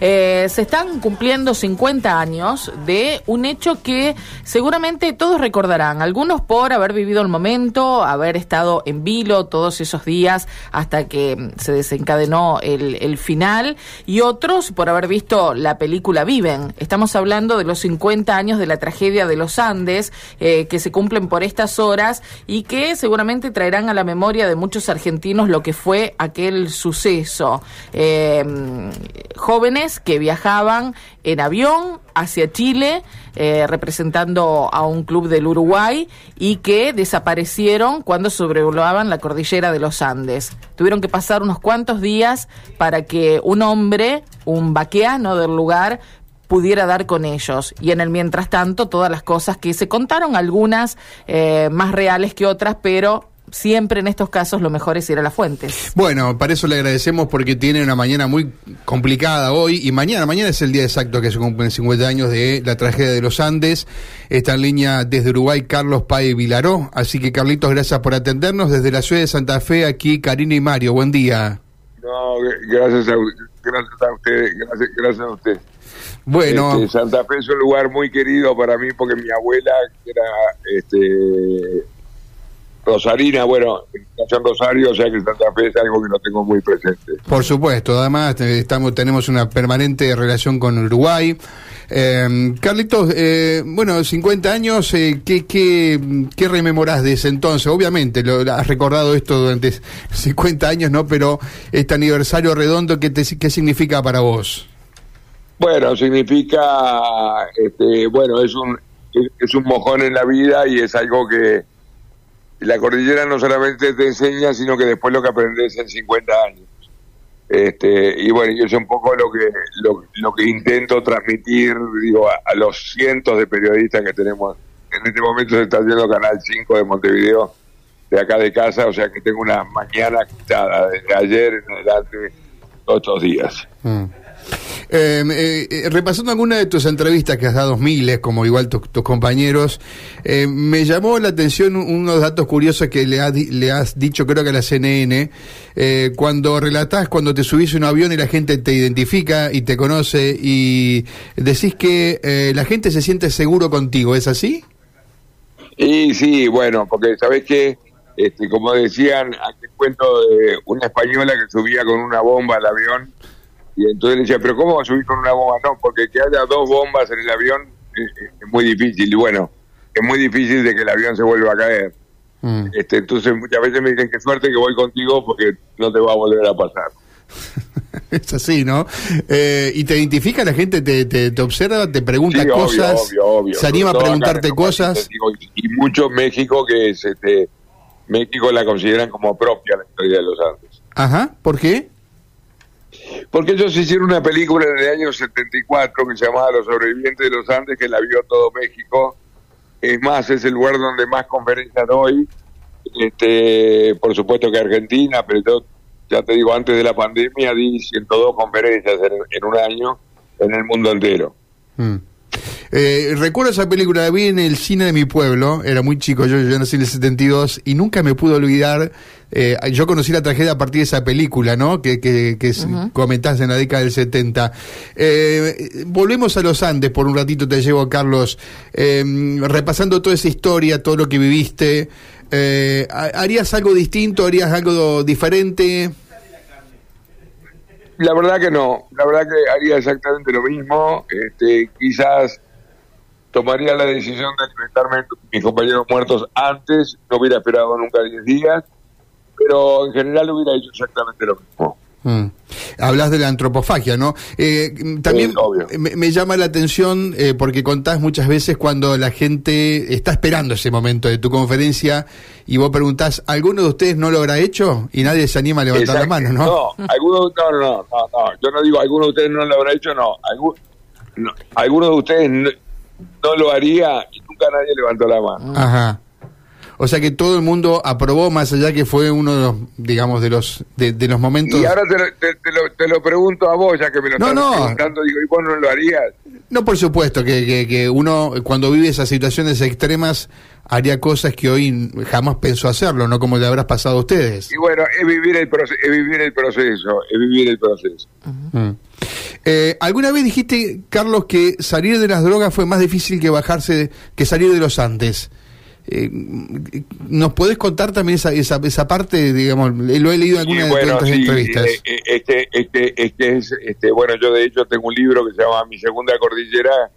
Eh, se están cumpliendo 50 años de un hecho que seguramente todos recordarán, algunos por haber vivido el momento, haber estado en vilo todos esos días hasta que se desencadenó el, final, y otros por haber visto la película Viven. Estamos hablando de los 50 años de la tragedia de los Andes, eh, que se cumplen por estas horas y que seguramente traerán a la memoria de muchos argentinos lo que fue aquel suceso. Eh, jóvenes que viajaban en avión hacia Chile, eh, representando a un club del Uruguay, y que desaparecieron cuando sobrevolaban la cordillera de los Andes. Tuvieron que pasar unos cuantos días para que un hombre, un vaqueano del lugar, pudiera dar con ellos. Y en el mientras tanto, todas las cosas que se contaron, algunas eh, más reales que otras, pero siempre en estos casos lo mejor es ir a las fuentes. Bueno, para eso le agradecemos porque tiene una mañana muy complicada hoy y mañana, mañana es el día exacto que se cumplen 50 años de la tragedia de los Andes. Está en línea desde Uruguay Carlos Pae Vilaró, así que Carlitos, gracias por atendernos desde la ciudad de Santa Fe, aquí Karina y Mario, buen día. No, gracias a, gracias a usted, gracias, gracias a usted. Bueno, Este, Santa Fe es un lugar muy querido para mí porque mi abuela que era este Rosarina, bueno, en Rosario, o sea que Santa Fe es algo que no tengo muy presente. por supuesto, además eh, estamos tenemos una permanente relación con Uruguay. Eh, Carlitos, eh, bueno, 50 años, eh, ¿qué, qué, ¿qué rememorás de ese entonces? Obviamente, lo, has recordado esto durante 50 años, ¿no? Pero este aniversario redondo, ¿qué, te, qué significa para vos? Bueno, significa, este, bueno, es un es un mojón en la vida y es algo que la cordillera no solamente te enseña, sino que después lo que aprendes en 50 años. Este, y bueno, yo es un poco lo que lo, que intento transmitir digo a, los cientos de periodistas que tenemos. En este momento se está haciendo Canal 5 de Montevideo, de acá de casa, o sea que tengo una mañana quitada desde ayer en adelante, estos días. Mm. Eh, eh, repasando alguna de tus entrevistas que has dado miles, como igual tu, tus compañeros, eh, me llamó la atención unos datos curiosos que le, ha, le has dicho, creo que a la CNN, eh, cuando relatás cuando te subís un avión y la gente te identifica y te conoce y decís que la gente se siente seguro contigo, ¿es así? Y sí, bueno, porque sabes que, este, como decían, aquel cuento de una española que subía con una bomba al avión y entonces le decía, pero ¿cómo va a subir con una bomba? No, porque que haya dos bombas en el avión es, es muy difícil. Y bueno, es muy difícil de que el avión se vuelva a caer. Mm. Este, entonces muchas veces me dicen, qué suerte que voy contigo porque no te va a volver a pasar. es así, ¿no? Eh, ¿Y te identifica la gente, te, te, te observa, te pregunta sí, cosas? Obvio, obvio, ¿Se anima a preguntarte cosas? Digo, y mucho México que es, este, México la consideran como propia la historia de los Andes. Ajá, ¿por qué? Porque ellos hicieron una película en el año 74 que se llamaba Los sobrevivientes de los Andes, que la vio todo México. Es más, es el lugar donde más conferencias doy. Este, por supuesto que Argentina, pero yo, ya te digo, antes de la pandemia di 102 conferencias en, en un año en el mundo entero. Mm. Eh, recuerdo esa película, la vi en el cine de mi pueblo, era muy chico, yo, yo nací en el 72 y nunca me pude olvidar, eh, yo conocí la tragedia a partir de esa película, ¿no? Que, que, que uh -huh. comentaste en la década del 70. Eh, volvemos a los Andes por un ratito, te llevo, Carlos, eh, repasando toda esa historia, todo lo que viviste, eh, ¿harías algo distinto, harías algo diferente? La verdad que no, la verdad que haría exactamente lo mismo, este, quizás tomaría la decisión de enfrentarme a mis compañeros muertos antes, no hubiera esperado nunca 10 días, pero en general hubiera hecho exactamente lo mismo. Mm. Hablas de la antropofagia, ¿no? Eh, también sí, me, me, llama la atención eh, porque contás muchas veces cuando la gente está esperando ese momento de tu conferencia y vos preguntás, ¿alguno de ustedes no lo habrá hecho? Y nadie se anima a levantar Exacto. la mano, ¿no? No, alguno, no, no, no, no, yo no digo, ¿alguno de ustedes no lo habrá hecho? No, no, alguno de ustedes no, no lo haría y nunca nadie levantó la mano. Ajá. O sea que todo el mundo aprobó, más allá que fue uno de los, digamos, de los de, de los momentos. Y ahora te, te, te, lo, te, lo, pregunto a vos, ya que me lo no, estás no. preguntando, digo, ¿y vos no lo harías? No, por supuesto, que, que, que uno cuando vive esas situaciones extremas haría cosas que hoy jamás pensó hacerlo, no como le habrás pasado a ustedes. Y bueno, es vivir el, proce- es vivir el proceso, es vivir el proceso. Mm. Eh, ¿Alguna vez dijiste, Carlos, que salir de las drogas fue más difícil que bajarse, que salir de los Andes? Eh, ¿Nos podés contar también esa, esa, esa parte, digamos, lo he leído en alguna Sí, de bueno, tus sí, entrevistas? eh, eh, este, este, este es, este, bueno, yo de hecho tengo un libro que se llama Mi Segunda Cordillera,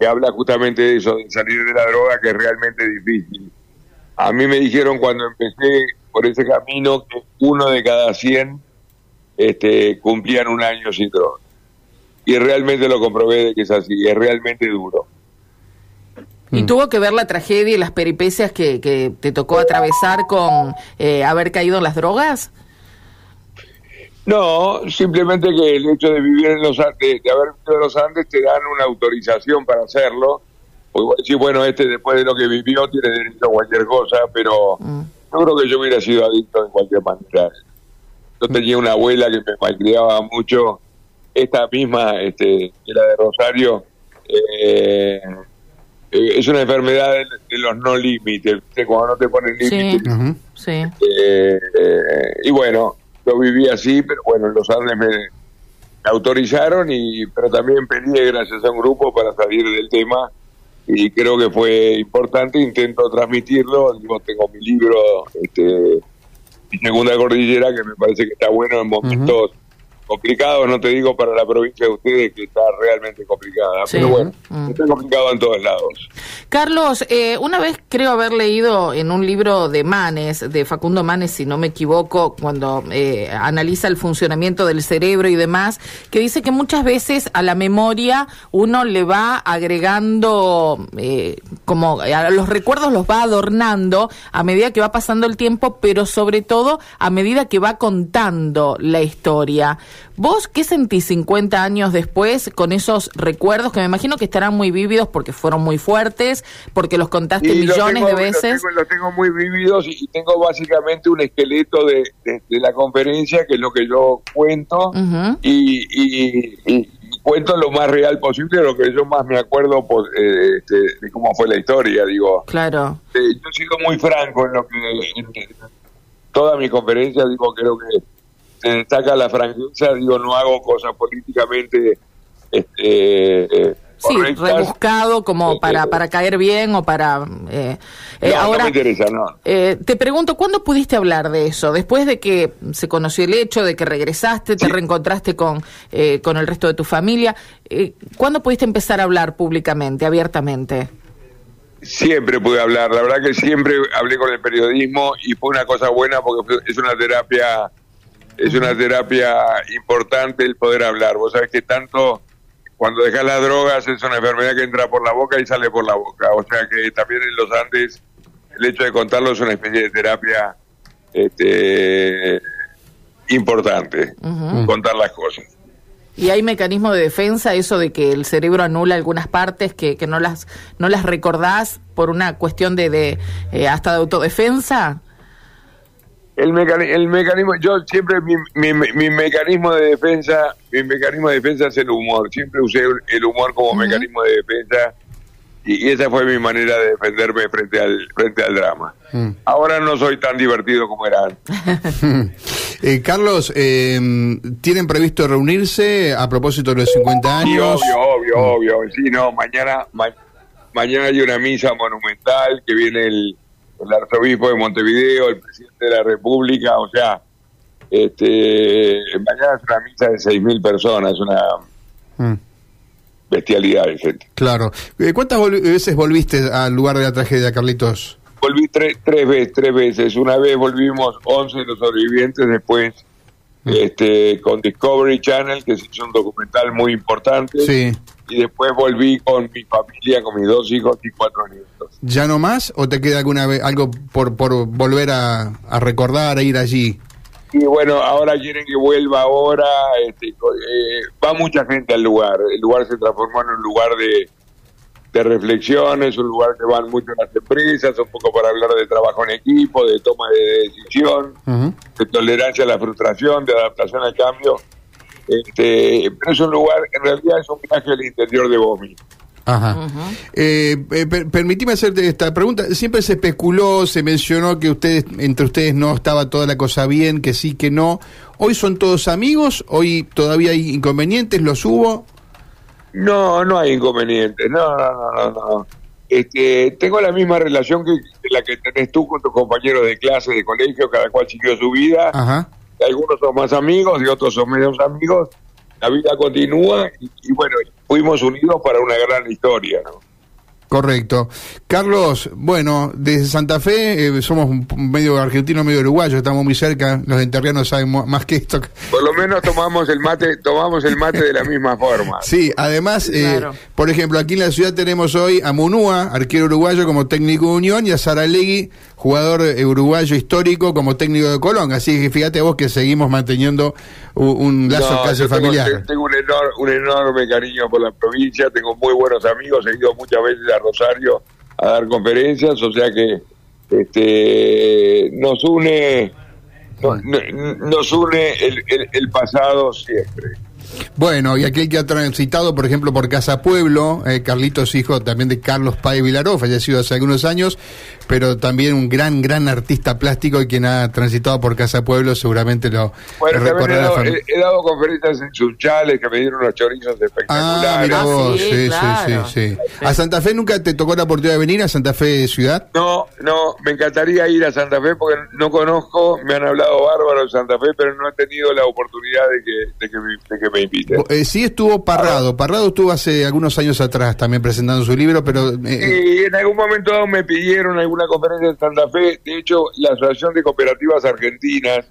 que habla justamente de eso, de salir de la droga, que es realmente difícil. A mí me dijeron cuando empecé por ese camino que uno de cada 100 este, cumplían un año sin droga. Y realmente lo comprobé de que es así, es realmente duro. ¿Y Mm. tuvo que ver la tragedia y las peripecias que, que te tocó atravesar con eh, haber caído en las drogas? No, simplemente que el hecho de vivir en los Andes, de haber vivido en los Andes, te dan una autorización para hacerlo. Porque vos decís, bueno, este después de lo que vivió tiene derecho a cualquier cosa, pero Mm. yo creo que yo hubiera sido adicto de cualquier manera. Yo tenía una abuela que me malcriaba mucho, esta misma, este, que era de Rosario, eh, eh, es una enfermedad de, de los no límites, cuando no te ponen Sí. límites. Ujú. Sí. Eh, eh, y bueno, yo viví así, pero bueno, en los Andes me, me autorizaron, y pero también peleé gracias a un grupo para salir del tema y creo que fue importante, intento transmitirlo, digo, tengo mi libro, este, mi segunda cordillera, que me parece que está bueno en momentos complicados, no te digo para la provincia de ustedes que está realmente complicada, Sí. pero bueno, Mm. está complicado en todos lados. Carlos, eh, una vez creo haber leído en un libro de Manes, de Facundo Manes, si no me equivoco, cuando eh, analiza el funcionamiento del cerebro y demás, que dice que muchas veces a la memoria uno le va agregando, eh, como a los recuerdos los va adornando a medida que va pasando el tiempo, pero sobre todo a medida que va contando la historia. ¿Vos qué sentís 50 años después con esos recuerdos que me imagino que estarán muy vívidos porque fueron muy fuertes, porque los contaste Y millones tengo- de veces? Los tengo, muy vividos y, tengo básicamente un esqueleto de, de- de la conferencia, que es lo que yo cuento, Ujú. y, y- y- y cuento lo más real posible, lo que yo más me acuerdo pues, eh, este, de cómo fue la historia. Digo, Claro. Eh, yo he sido muy franco en lo que en, en toda mi conferencia digo creo que se destaca la franqueza digo no hago cosas políticamente este, eh, Sí, correctas. rebuscado como Eh, para, eh, para caer bien o para... eh, eh, no, no ahora, me interesa no Eh, te pregunto, ¿cuándo pudiste hablar de eso? Después de que se conoció el hecho, de que regresaste, te Sí. reencontraste con, eh, con el resto de tu familia, ¿cuándo pudiste empezar a hablar públicamente, abiertamente? Siempre pude hablar, la verdad que siempre hablé con el periodismo y fue una cosa buena porque es una terapia, es una terapia importante el poder hablar. Vos sabés que tanto cuando dejas las drogas es una enfermedad que entra por la boca y sale por la boca. O sea que también en los Andes el hecho de contarlo es una especie de terapia este, importante, contar las cosas. ¿Y hay mecanismo de defensa, eso de que el cerebro anula algunas partes que, que no las no las recordás por una cuestión de, de eh, hasta de autodefensa? El, mecani- el mecanismo, yo siempre mi, mi, mi mecanismo de defensa, mi mecanismo de defensa es el humor. Siempre usé el humor como mecanismo de defensa y, esa fue mi manera de defenderme frente al frente al drama. Mm. Ahora no soy tan divertido como era antes. Eh, Carlos, eh, ¿tienen previsto reunirse a propósito de los 50 Sí, años? obvio, obvio, obvio. Sí, no, mañana ma- mañana hay una misa monumental que viene el, el arzobispo de Montevideo, el presidente de la República, o sea, este mañana es una misa de 6.000 personas, una Mm, bestialidad de gente. claro. Eh, ¿Cuántas vol- veces volviste al lugar de la tragedia, Carlitos? Volví tres, tres veces, tres veces. Una vez volvimos 11 de los sobrevivientes, después este con Discovery Channel, que se hizo un documental muy importante, Sí. y después volví con mi familia, con mis dos hijos y cuatro nietos. ¿Ya no más o te queda alguna vez algo por, por volver a, a recordar, a ir allí? Y bueno, ahora quieren que vuelva ahora, este, eh, va mucha gente al lugar, el lugar se transformó en un lugar de, de reflexión, es un lugar que van mucho las empresas, un poco para hablar de trabajo en equipo, de toma de decisión, de tolerancia a la frustración, de adaptación al cambio. Este, pero es un lugar, en realidad es un viaje al interior de vos mismo. Ajá. Eh, eh, per- permitime hacerte esta pregunta. Siempre se especuló, se mencionó que ustedes, entre ustedes no estaba toda la cosa bien, que sí, que no. Hoy son todos amigos, hoy todavía hay inconvenientes, los hubo. No, no hay inconvenientes. No, no, no, no. no. Este, tengo la misma relación que, que la que tenés tú con tus compañeros de clase, de colegio, cada cual siguió su vida. Ajá. Algunos son más amigos y otros son menos amigos. La vida continúa y, y bueno, fuimos unidos para una gran historia, ¿no? Correcto. Carlos, bueno, desde Santa Fe eh, somos medio argentino, medio uruguayo, estamos muy cerca, los enterrianos saben más que esto. Por lo menos tomamos el mate, tomamos el mate de la misma forma. Sí, además, eh, Claro. por ejemplo, aquí en la ciudad tenemos hoy a Munúa, arquero uruguayo como técnico de Unión, y a Saralegui, jugador eh, uruguayo histórico como técnico de Colón. Así que fíjate vos que seguimos manteniendo un, lazo No, casi tengo- familiar. Tengo, un, enor- un enorme cariño por la provincia, tengo muy buenos amigos, he ido muchas veces a Rosario a dar conferencias, o sea que este nos une no- no- nos une el, el- el pasado siempre. Bueno, y aquel que ha transitado, por ejemplo, por Casa Pueblo, eh, Carlitos, hijo también de Carlos Páez Vilaró, fallecido hace algunos años, pero también un gran, gran artista plástico y quien ha transitado por Casa Pueblo seguramente lo Bueno, he dado, fam- he- he dado conferencias en Sunchales que me dieron unos chorizos espectaculares. Ah, mira Ah, vos, sí, sí, sí, claro. sí, sí. ¿A Santa Fe nunca te tocó la oportunidad de venir a Santa Fe ciudad? No, no, me encantaría ir a Santa Fe porque no conozco, me han hablado bárbaro de Santa Fe, pero no he tenido la oportunidad de que, de de que me inviten. Eh, sí estuvo Parrado, Parrado estuvo hace algunos años atrás también presentando su libro, pero... eh, eh, Y en algún momento dado me pidieron alguna conferencia en Santa Fe, de hecho la Asociación de Cooperativas Argentinas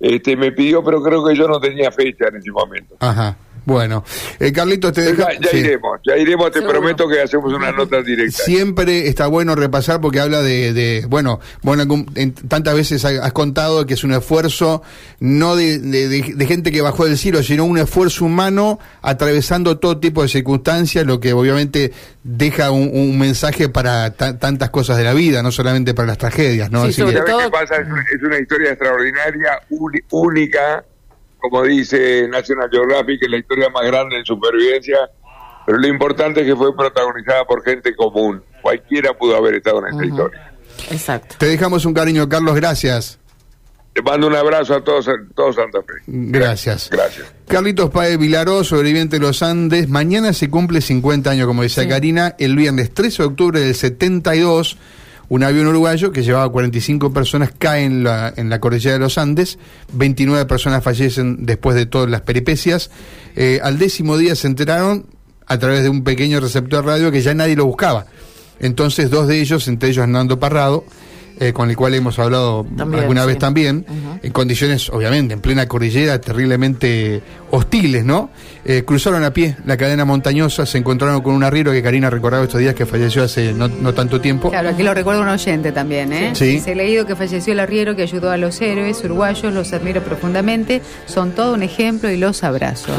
este, me pidió, pero creo que yo no tenía fecha en ese momento. ajá, bueno. Eh, Carlitos, te Ya, deja... ya sí. iremos, ya iremos, te Seguro. prometo que hacemos una nota directa. Siempre está bueno repasar porque habla de, de bueno, bueno, algún- en- tantas veces ha- has contado que es un esfuerzo no de, de- de- de gente que bajó del cielo, sino un esfuerzo humano atravesando todo tipo de circunstancias, lo que obviamente deja un, un mensaje para ta- tantas cosas de la vida, no solamente para las tragedias, ¿no? Sí, Así sobre que- ¿Sabes todo- qué pasa? Es una, es una historia extraordinaria, única, como dice National Geographic, es la historia más grande de supervivencia, pero lo importante es que fue protagonizada por gente común. Cualquiera pudo haber estado en esta historia. Exacto. te dejamos un cariño, Carlos, gracias. Te mando un abrazo a todos, todos Santa Fe. Gracias. Gracias. Carlitos Páez Vilaró, sobreviviente de los Andes. Mañana se cumple 50 años, como decía Sí. Karina. El viernes 13 de octubre del 72, un avión uruguayo que llevaba 45 personas cae en la, en la cordillera de los Andes. 29 personas fallecen después de todas las peripecias. Eh, al décimo día se enteraron, a través de un pequeño receptor radio, que ya nadie lo buscaba. Entonces, dos de ellos, entre ellos Hernando Parrado, eh, con el cual hemos hablado También, alguna sí. vez también, en condiciones, obviamente, en plena cordillera, terriblemente hostiles, ¿no? Eh, cruzaron a pie la cadena montañosa, se encontraron con un arriero que Karina recordaba estos días que falleció hace no, no tanto tiempo. Claro, aquí lo recuerda un oyente también, ¿eh? Sí. Dice, he leído que falleció el arriero que ayudó a los héroes uruguayos, los admiro profundamente, son todo un ejemplo y los abrazo.